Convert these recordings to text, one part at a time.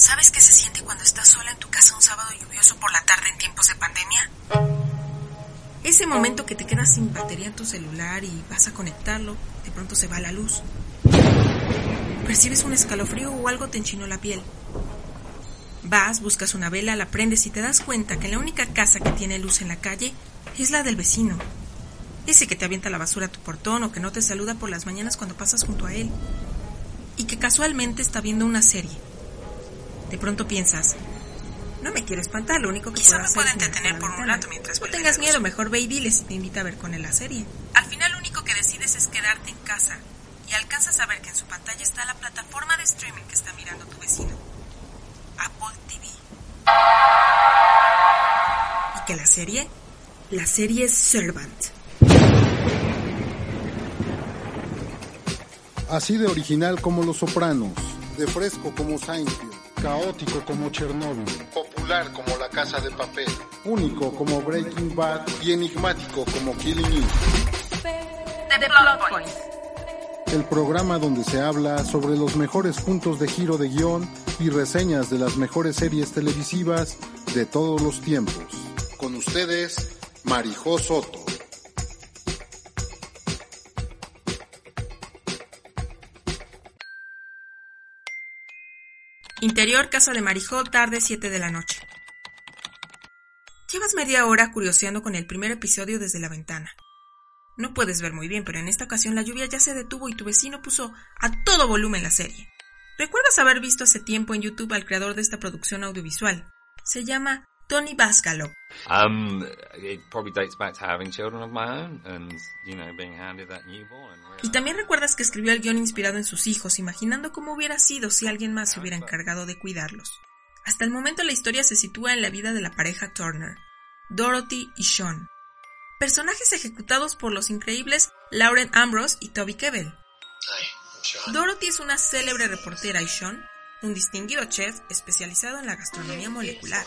¿Sabes qué se siente cuando estás sola en tu casa un sábado lluvioso por la tarde en tiempos de pandemia? Ese momento que te quedas sin batería en tu celular y vas a conectarlo, de pronto se va la luz. Percibes un escalofrío o algo te enchinó la piel. Vas, buscas una vela, la prendes y te das cuenta que la única casa que tiene luz en la calle es la del vecino. Ese que te avienta la basura a tu portón o que no te saluda por las mañanas cuando pasas junto a él. Y que casualmente está viendo una serie. De pronto piensas, no me quiero espantar, lo único que Quizá puedo me hacer pueda entretener por un rato mientras No tengas miedo, luz. mejor ve y si te invita a ver con él la serie. Al final lo único que decides es quedarte en casa y alcanzas a ver que en su pantalla está la plataforma de streaming que está mirando tu vecino. Apple TV. ¿Y que la serie? La serie es Servant. Así de original como Los Sopranos, de fresco como Seinfeld, caótico como Chernobyl, popular como La Casa de Papel, único como Breaking Bad y enigmático como Killing Eve. The Plot. El programa donde se habla sobre los mejores puntos de giro de guion y reseñas de las mejores series televisivas de todos los tiempos. Con ustedes, Marijó Soto. Interior Casa de Marijó, tarde 7 de la noche. Llevas media hora curioseando con el primer episodio desde la ventana. No puedes ver muy bien, pero en esta ocasión la lluvia ya se detuvo y tu vecino puso a todo volumen la serie. ¿Recuerdas haber visto hace tiempo en YouTube al creador de esta producción audiovisual? Se llama Tony Bascalo. Um, it probably dates back to having children of my own and, you know, being handed that newborn. And Y también recuerdas que escribió el guion inspirado en sus hijos, imaginando cómo hubiera sido si alguien más se hubiera encargado de cuidarlos. Hasta el momento la historia se sitúa en la vida de la pareja Turner, Dorothy y Sean, personajes ejecutados por los increíbles Lauren Ambrose y Toby Kebbell. Dorothy es una célebre reportera y Sean, un distinguido chef especializado en la gastronomía molecular.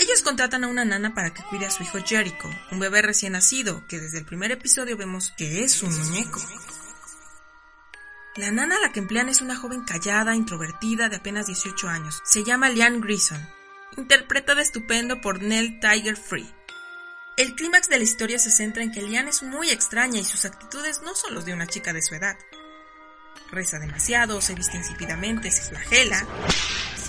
Ellos contratan a una nana para que cuide a su hijo Jericho, un bebé recién nacido, que desde el primer episodio vemos que es un muñeco. La nana a la que emplean es una joven callada, introvertida, de apenas 18 años. Se llama Liane Grison, interpretada estupendo por Nell Tiger Free. El clímax de la historia se centra en que Liane es muy extraña y sus actitudes no son los de una chica de su edad. Reza demasiado, se viste insípidamente, se flagela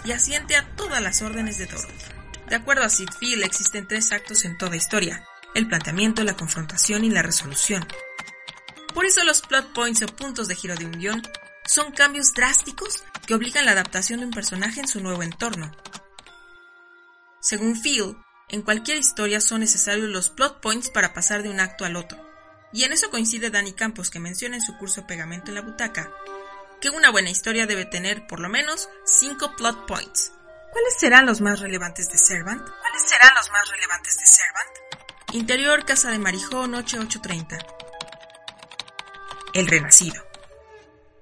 y asiente a todas las órdenes de Dorothy. De acuerdo a Sid Field, existen tres actos en toda historia: el planteamiento, la confrontación y la resolución. Por eso los plot points o puntos de giro de un guion son cambios drásticos que obligan la adaptación de un personaje en su nuevo entorno. Según Field, en cualquier historia son necesarios los plot points para pasar de un acto al otro. Y en eso coincide Dani Campos, que menciona en su curso Pegamento en la Butaca, que una buena historia debe tener por lo menos 5 plot points. ¿Cuáles serán los más relevantes de Servant? ¿Cuáles serán los más relevantes de Servant? Interior Casa de Marijó, noche 8.30. El Renacido.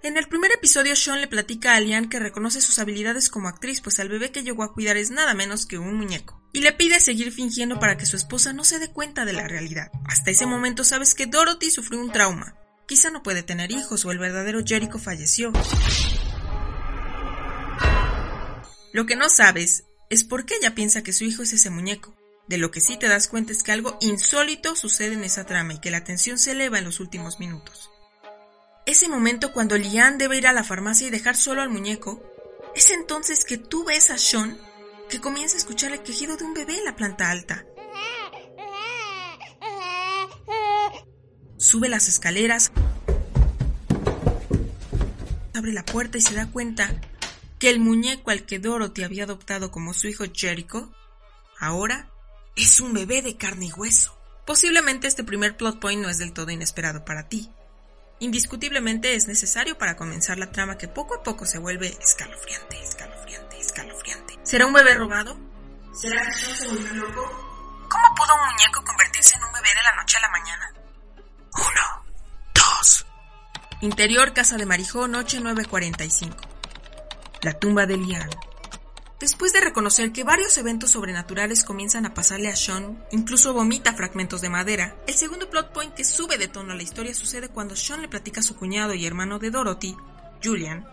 En el primer episodio, Sean le platica a Lian que reconoce sus habilidades como actriz, pues al bebé que llegó a cuidar es nada menos que un muñeco. Y le pide seguir fingiendo para que su esposa no se dé cuenta de la realidad. Hasta ese momento sabes que Dorothy sufrió un trauma. Quizá no puede tener hijos o el verdadero Jericho falleció. Lo que no sabes es por qué ella piensa que su hijo es ese muñeco. De lo que sí te das cuenta es que algo insólito sucede en esa trama y que la tensión se eleva en los últimos minutos. Ese momento cuando Lian debe ir a la farmacia y dejar solo al muñeco, es entonces que tú ves a Sean que comienza a escuchar el quejido de un bebé en la planta alta. Sube las escaleras, abre la puerta y se da cuenta que el muñeco al que Dorothy había adoptado como su hijo Jericho, ahora es un bebé de carne y hueso. Posiblemente este primer plot point no es del todo inesperado para ti. indiscutiblemente es necesario para comenzar la trama que poco a poco se vuelve escalofriante, escalofriante, escalofriante. ¿Será un bebé robado? ¿Será que se volvió loco? ¿Cómo pudo un muñeco convertirse en un bebé de la noche a la mañana? Uno, dos. Interior Casa de Marijó, noche 945. La tumba de Lian. Después de reconocer que varios eventos sobrenaturales comienzan a pasarle a Sean, incluso vomita fragmentos de madera, el segundo plot point que sube de tono a la historia sucede cuando Sean le platica a su cuñado y hermano de Dorothy, Julian,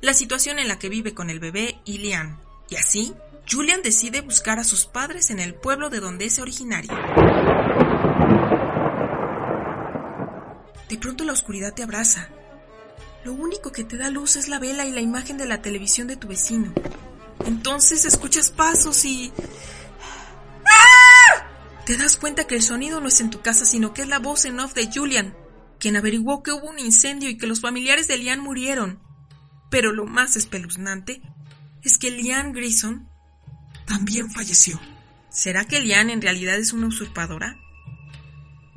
la situación en la que vive con el bebé y Lian. Y así, Julian decide buscar a sus padres en el pueblo de donde es originario. De pronto la oscuridad te abraza. Lo único que te da luz es la vela y la imagen de la televisión de tu vecino. Entonces escuchas pasos y... ¡Ah! Te das cuenta que el sonido no es en tu casa, sino que es la voz en off de Julian, quien averiguó que hubo un incendio y que los familiares de Lian murieron. Pero lo más espeluznante es que Lian Grison también falleció. ¿Será que Lian en realidad es una usurpadora?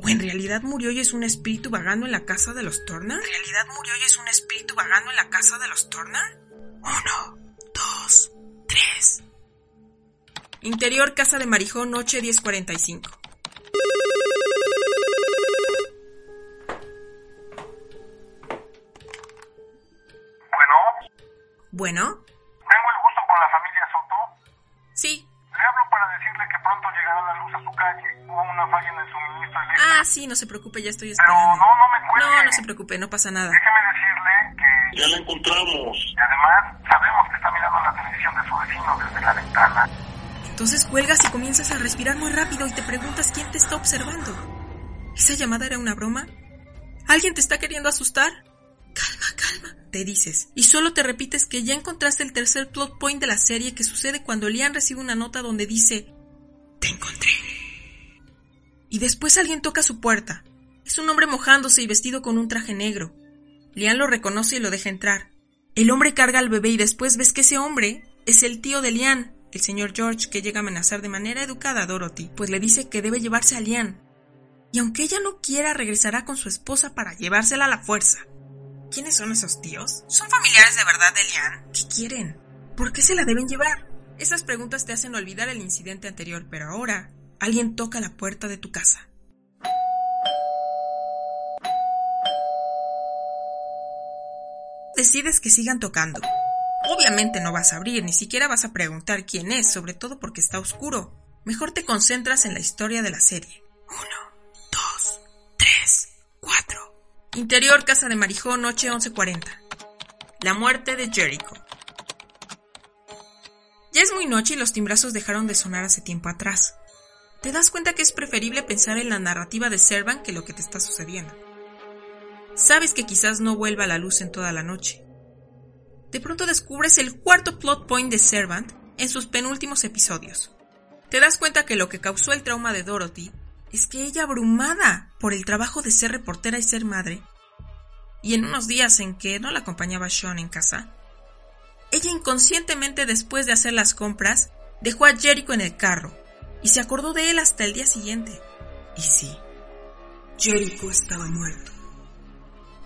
¿O en realidad murió y es un espíritu vagando en la casa de los Turner? ¿En realidad murió y es un espíritu vagando en la casa de los Turner? Uno, dos, tres. Interior Casa de Marijón, noche 1045. Bueno, Bueno, tengo el gusto con la familia Soto. sí. Le hablo para decirle que pronto llegará la luz a su calle. Hubo una falla en el sí, no se preocupe, ya estoy Pero esperando. no, no me cuelgue. No, no se preocupe, no pasa nada. Déjeme decirle que... Ya la encontramos. Y además, sabemos que está mirando la televisión de su vecino desde la ventana. Entonces cuelgas y comienzas a respirar muy rápido y te preguntas quién te está observando. ¿Esa llamada era una broma? ¿Alguien te está queriendo asustar? Calma, calma, te dices. Y solo te repites que ya encontraste el tercer plot point de la serie que sucede cuando Lian recibe una nota donde dice Te encontré. Y después alguien toca su puerta. Es un hombre mojándose y vestido con un traje negro. Lian lo reconoce y lo deja entrar. El hombre carga al bebé y después ves que ese hombre es el tío de Lian, el señor George, que llega a amenazar de manera educada a Dorothy, pues le dice que debe llevarse a Lian. Y aunque ella no quiera, regresará con su esposa para llevársela a la fuerza. ¿Quiénes son esos tíos? ¿Son familiares de verdad de Lian? ¿Qué quieren? ¿Por qué se la deben llevar? Esas preguntas te hacen olvidar el incidente anterior, pero ahora alguien toca la puerta de tu casa. Decides que sigan tocando. Obviamente no vas a abrir, ni siquiera vas a preguntar quién es, sobre todo porque está oscuro. Mejor te concentras en la historia de la serie. Uno, dos, tres, cuatro. Interior Casa de Marijó, noche 11.40. La muerte de Jericho. Ya es muy noche y los timbrazos dejaron de sonar hace tiempo atrás. Te das cuenta que es preferible pensar en la narrativa de Servan que lo que te está sucediendo. Sabes que quizás no vuelva a la luz en toda la noche. De pronto descubres el cuarto plot point de Servant en sus penúltimos episodios. Te das cuenta que lo que causó el trauma de Dorothy es que ella abrumada por el trabajo de ser reportera y ser madre, y en unos días en que no la acompañaba Sean en casa, ella inconscientemente después de hacer las compras dejó a Jericho en el carro y se acordó de él hasta el día siguiente. Y sí, Jericho estaba muerto.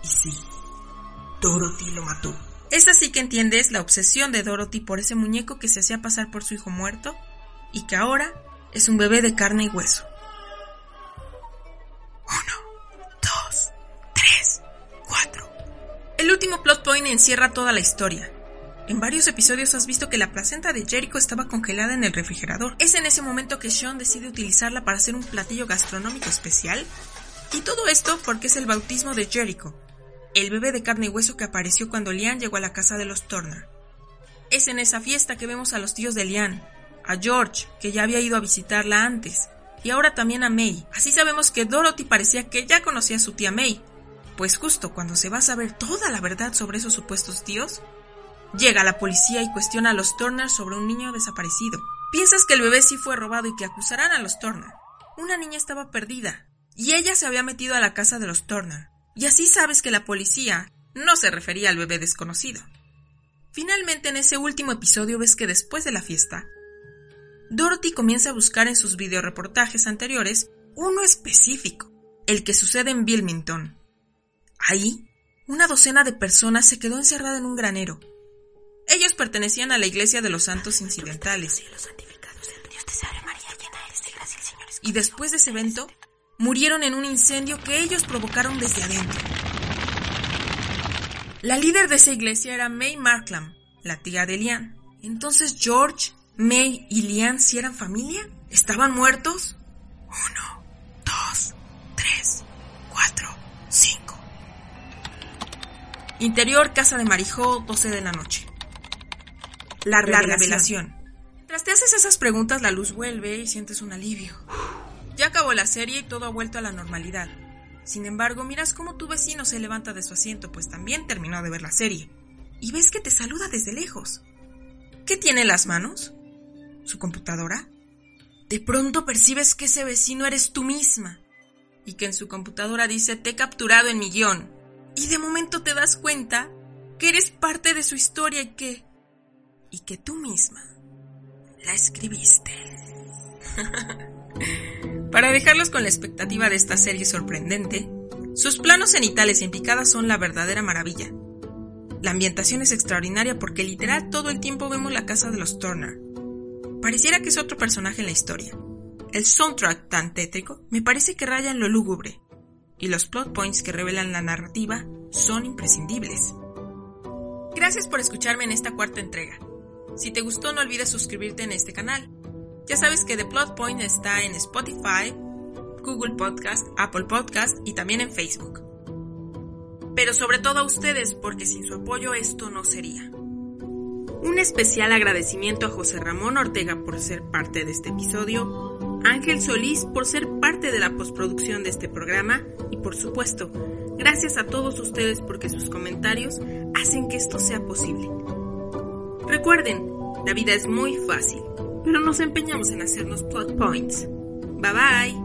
Y sí, Dorothy lo mató. Es así que entiendes la obsesión de Dorothy por ese muñeco que se hacía pasar por su hijo muerto y que ahora es un bebé de carne y hueso. Uno, dos, tres, cuatro. El último plot point encierra toda la historia. En varios episodios has visto que la placenta de Jericho estaba congelada en el refrigerador. Es en ese momento que Sean decide utilizarla para hacer un platillo gastronómico especial. Y todo esto porque es el bautismo de Jericho, el bebé de carne y hueso que apareció cuando Lian llegó a la casa de los Turner. Es en esa fiesta que vemos a los tíos de Lian, a George, que ya había ido a visitarla antes, y ahora también a May. Así sabemos que Dorothy parecía que ya conocía a su tía May, pues justo cuando se va a saber toda la verdad sobre esos supuestos tíos, llega la policía y cuestiona a los Turner sobre un niño desaparecido. Piensas que el bebé sí fue robado y que acusarán a los Turner. Una niña estaba perdida, y ella se había metido a la casa de los Turner. Y así sabes que la policía no se refería al bebé desconocido. Finalmente en ese último episodio ves que después de la fiesta, Dorothy comienza a buscar en sus videoreportajes anteriores uno específico, el que sucede en Wilmington. Ahí, una docena de personas se quedó encerrada en un granero. Ellos pertenecían a la Iglesia de los Santos Incidentales. Y después de ese evento, murieron en un incendio que ellos provocaron desde adentro. La líder de esa iglesia era May Marklam, la tía de Lian. Entonces George, May y Lian si eran familia? ¿Estaban muertos? Uno, dos, tres, cuatro, cinco. Interior, casa de Marijó, 12 de la noche. La revelación. la revelación. Mientras te haces esas preguntas, la luz vuelve y sientes un alivio. Ya acabó la serie y todo ha vuelto a la normalidad. Sin embargo, miras cómo tu vecino se levanta de su asiento, pues también terminó de ver la serie. Y ves que te saluda desde lejos. ¿Qué tiene en las manos? ¿Su computadora? De pronto percibes que ese vecino eres tú misma. Y que en su computadora dice te he capturado en mi guion. Y de momento te das cuenta que eres parte de su historia y que... y que tú misma la escribiste. Para dejarlos con la expectativa de esta serie sorprendente, sus planos cenitales y picadas son la verdadera maravilla. La ambientación es extraordinaria porque literal todo el tiempo vemos la casa de los Turner. Pareciera que es otro personaje en la historia. El soundtrack tan tétrico me parece que raya en lo lúgubre, y los plot points que revelan la narrativa son imprescindibles. Gracias por escucharme en esta cuarta entrega. Si te gustó no olvides suscribirte en este canal ya sabes que The Plot Point está en Spotify, Google Podcast, Apple Podcast y también en Facebook. Pero sobre todo a ustedes, porque sin su apoyo esto no sería. Un especial agradecimiento a José Ramón Ortega por ser parte de este episodio, Ángel Solís por ser parte de la postproducción de este programa y por supuesto, gracias a todos ustedes porque sus comentarios hacen que esto sea posible. Recuerden, la vida es muy fácil pero nos empeñamos en hacernos plot points. Bye bye.